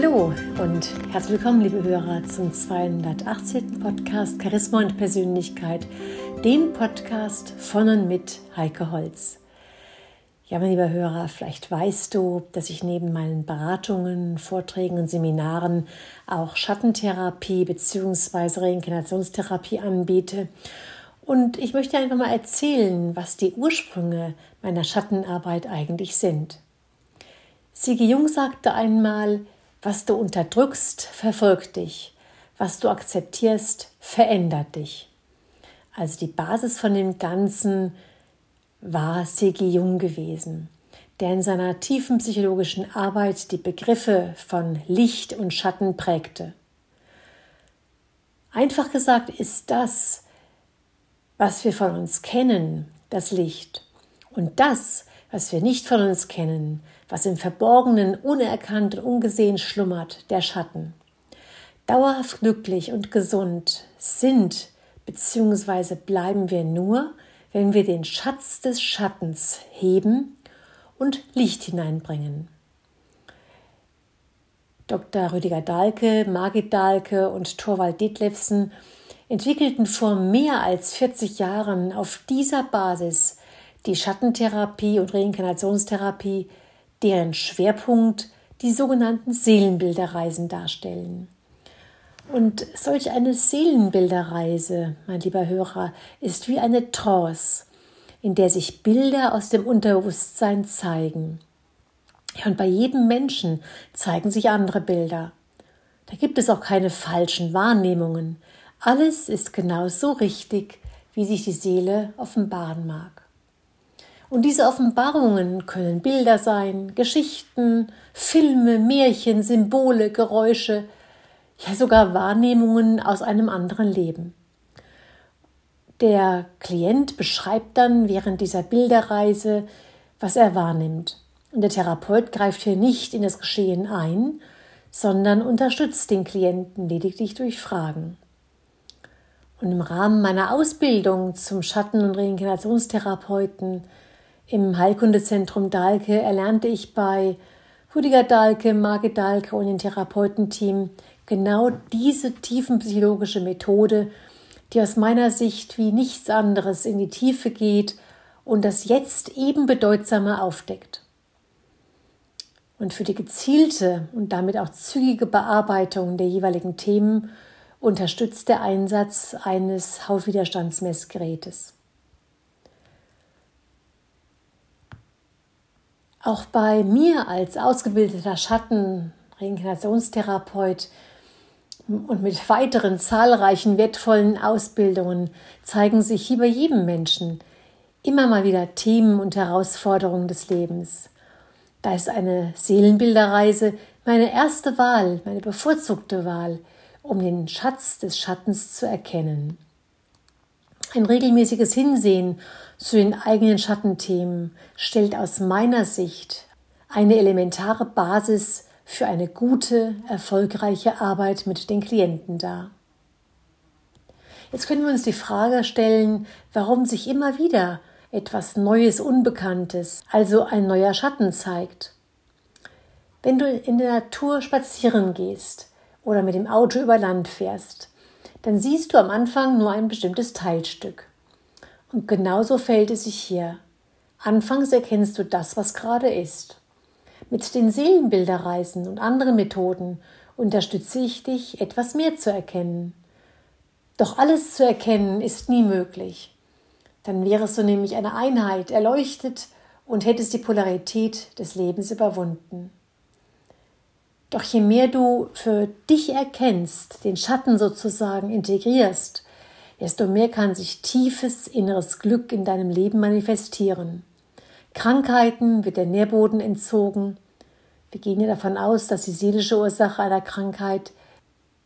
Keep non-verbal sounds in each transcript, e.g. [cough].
Hallo und herzlich willkommen, liebe Hörer, zum 218. Podcast Charisma und Persönlichkeit, dem Podcast von und mit Heike Holz. Ja, mein lieber Hörer, vielleicht weißt du, dass ich neben meinen Beratungen, Vorträgen und Seminaren auch Schattentherapie bzw. Reinkarnationstherapie anbiete. Und ich möchte einfach mal erzählen, was die Ursprünge meiner Schattenarbeit eigentlich sind. Sigi Jung sagte einmal, was du unterdrückst, verfolgt dich. Was du akzeptierst, verändert dich. Also die Basis von dem Ganzen war Sigi Jung gewesen, der in seiner tiefen psychologischen Arbeit die Begriffe von Licht und Schatten prägte. Einfach gesagt ist das, was wir von uns kennen, das Licht. Und das, was wir nicht von uns kennen, was im Verborgenen unerkannt und ungesehen schlummert, der Schatten. Dauerhaft glücklich und gesund sind bzw. bleiben wir nur, wenn wir den Schatz des Schattens heben und Licht hineinbringen. Dr. Rüdiger Dahlke, Margit Dahlke und Thorwald Detlefsen entwickelten vor mehr als 40 Jahren auf dieser Basis die Schattentherapie und Reinkarnationstherapie, deren Schwerpunkt die sogenannten Seelenbilderreisen darstellen. Und solch eine Seelenbilderreise, mein lieber Hörer, ist wie eine Trance, in der sich Bilder aus dem Unterbewusstsein zeigen. Ja, und bei jedem Menschen zeigen sich andere Bilder. Da gibt es auch keine falschen Wahrnehmungen. Alles ist genau so richtig, wie sich die Seele offenbaren mag. Und diese Offenbarungen können Bilder sein, Geschichten, Filme, Märchen, Symbole, Geräusche, ja sogar Wahrnehmungen aus einem anderen Leben. Der Klient beschreibt dann während dieser Bilderreise, was er wahrnimmt. Und der Therapeut greift hier nicht in das Geschehen ein, sondern unterstützt den Klienten lediglich durch Fragen. Und im Rahmen meiner Ausbildung zum Schatten- und Reinkarnationstherapeuten im Heilkundezentrum Dahlke erlernte ich bei Rüdiger Dahlke, Margit Dahlke und dem Therapeutenteam genau diese tiefenpsychologische Methode, die aus meiner Sicht wie nichts anderes in die Tiefe geht und das Jetzt eben bedeutsamer aufdeckt. Und für die gezielte und damit auch zügige Bearbeitung der jeweiligen Themen unterstützt der Einsatz eines Hautwiderstandsmessgerätes. Auch bei mir als ausgebildeter Schatten, Reinkarnationstherapeut und mit weiteren zahlreichen wertvollen Ausbildungen zeigen sich wie bei jedem Menschen immer mal wieder Themen und Herausforderungen des Lebens. Da ist eine Seelenbilderreise meine erste Wahl, meine bevorzugte Wahl, um den Schatz des Schattens zu erkennen. Ein regelmäßiges Hinsehen zu den eigenen Schattenthemen stellt aus meiner Sicht eine elementare Basis für eine gute, erfolgreiche Arbeit mit den Klienten dar. Jetzt können wir uns die Frage stellen, warum sich immer wieder etwas Neues, Unbekanntes, also ein neuer Schatten zeigt. Wenn du in der Natur spazieren gehst oder mit dem Auto über Land fährst, dann siehst du am Anfang nur ein bestimmtes Teilstück. Und genauso fällt es sich hier. Anfangs erkennst du das, was gerade ist. Mit den Seelenbilderreisen und anderen Methoden unterstütze ich dich, etwas mehr zu erkennen. Doch alles zu erkennen ist nie möglich. Dann wärest du nämlich eine Einheit, erleuchtet und hättest die Polarität des Lebens überwunden. Doch je mehr du für dich erkennst, den Schatten sozusagen integrierst, desto mehr kann sich tiefes inneres Glück in deinem Leben manifestieren. Krankheiten wird der Nährboden entzogen. Wir gehen ja davon aus, dass die seelische Ursache einer Krankheit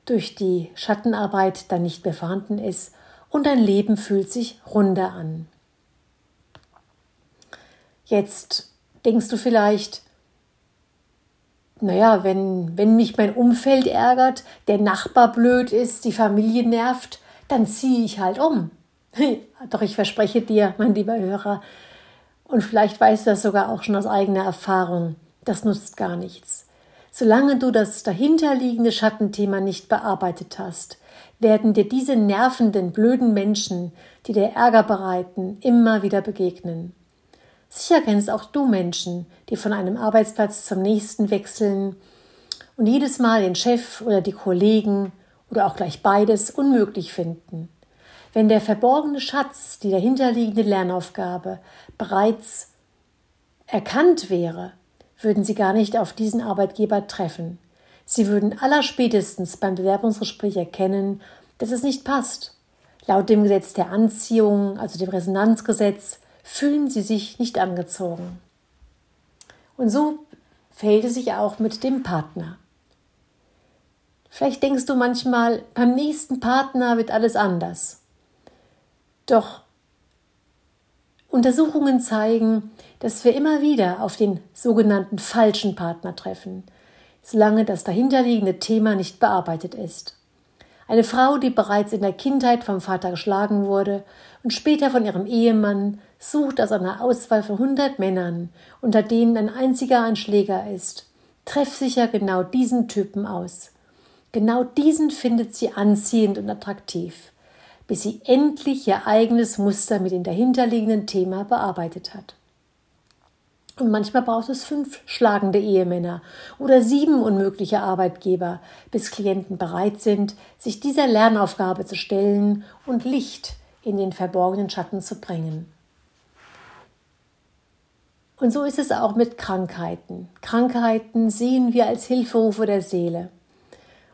durch die Schattenarbeit dann nicht mehr vorhanden ist und dein Leben fühlt sich runder an. Jetzt denkst du vielleicht, naja, wenn, wenn mich mein Umfeld ärgert, der Nachbar blöd ist, die Familie nervt, dann ziehe ich halt um. [laughs] Doch ich verspreche dir, mein lieber Hörer, und vielleicht weißt du das sogar auch schon aus eigener Erfahrung, das nutzt gar nichts. Solange du das dahinterliegende Schattenthema nicht bearbeitet hast, werden dir diese nervenden, blöden Menschen, die dir Ärger bereiten, immer wieder begegnen. Sicher kennst auch du Menschen, die von einem Arbeitsplatz zum nächsten wechseln und jedes Mal den Chef oder die Kollegen oder auch gleich beides unmöglich finden. Wenn der verborgene Schatz, die dahinterliegende Lernaufgabe bereits erkannt wäre, würden sie gar nicht auf diesen Arbeitgeber treffen. Sie würden allerspätestens beim Bewerbungsgespräch erkennen, dass es nicht passt. Laut dem Gesetz der Anziehung, also dem Resonanzgesetz, fühlen sie sich nicht angezogen. Und so verhält es sich auch mit dem Partner. Vielleicht denkst du manchmal, beim nächsten Partner wird alles anders. Doch Untersuchungen zeigen, dass wir immer wieder auf den sogenannten falschen Partner treffen, solange das dahinterliegende Thema nicht bearbeitet ist. Eine Frau, die bereits in der Kindheit vom Vater geschlagen wurde und später von ihrem Ehemann, sucht aus einer Auswahl von hundert Männern, unter denen ein einziger ein Schläger ist, treffsicher genau diesen Typen aus. Genau diesen findet sie anziehend und attraktiv bis sie endlich ihr eigenes Muster mit dem dahinterliegenden Thema bearbeitet hat. Und manchmal braucht es fünf schlagende Ehemänner oder sieben unmögliche Arbeitgeber, bis Klienten bereit sind, sich dieser Lernaufgabe zu stellen und Licht in den verborgenen Schatten zu bringen. Und so ist es auch mit Krankheiten. Krankheiten sehen wir als Hilferufe der Seele.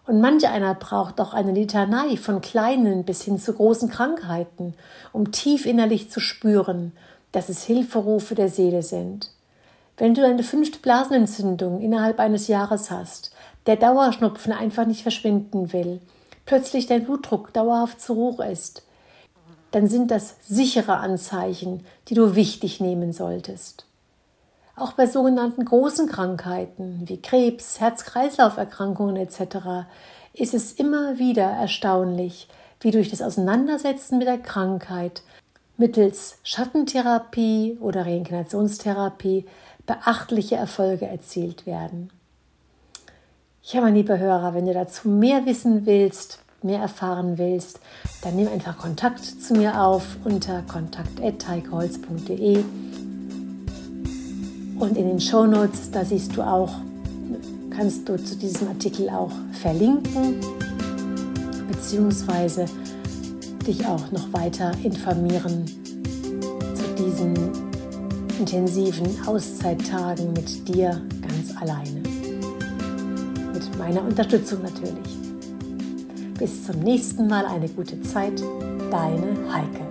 Und manch einer braucht auch eine Litanei von kleinen bis hin zu großen Krankheiten, um tief innerlich zu spüren, dass es Hilferufe der Seele sind. Wenn du eine Fünftblasenentzündung innerhalb eines Jahres hast, der Dauerschnupfen einfach nicht verschwinden will, plötzlich dein Blutdruck dauerhaft zu hoch ist, dann sind das sichere Anzeichen, die du wichtig nehmen solltest. Auch bei sogenannten großen Krankheiten wie Krebs, Herz-Kreislauf-Erkrankungen etc. ist es immer wieder erstaunlich, wie durch das Auseinandersetzen mit der Krankheit mittels Schattentherapie oder Reinkarnationstherapie beachtliche Erfolge erzielt werden. Ja, mein lieber Hörer, wenn du dazu mehr wissen willst, mehr erfahren willst, dann nimm einfach Kontakt zu mir auf unter kontakt.heikeholz.de und in den Show Notes, da siehst du auch, kannst du zu diesem Artikel auch verlinken, beziehungsweise dich auch noch weiter informieren zu diesen intensiven Auszeittagen mit dir ganz alleine. Mit meiner Unterstützung natürlich. Bis zum nächsten Mal eine gute Zeit, deine Heike.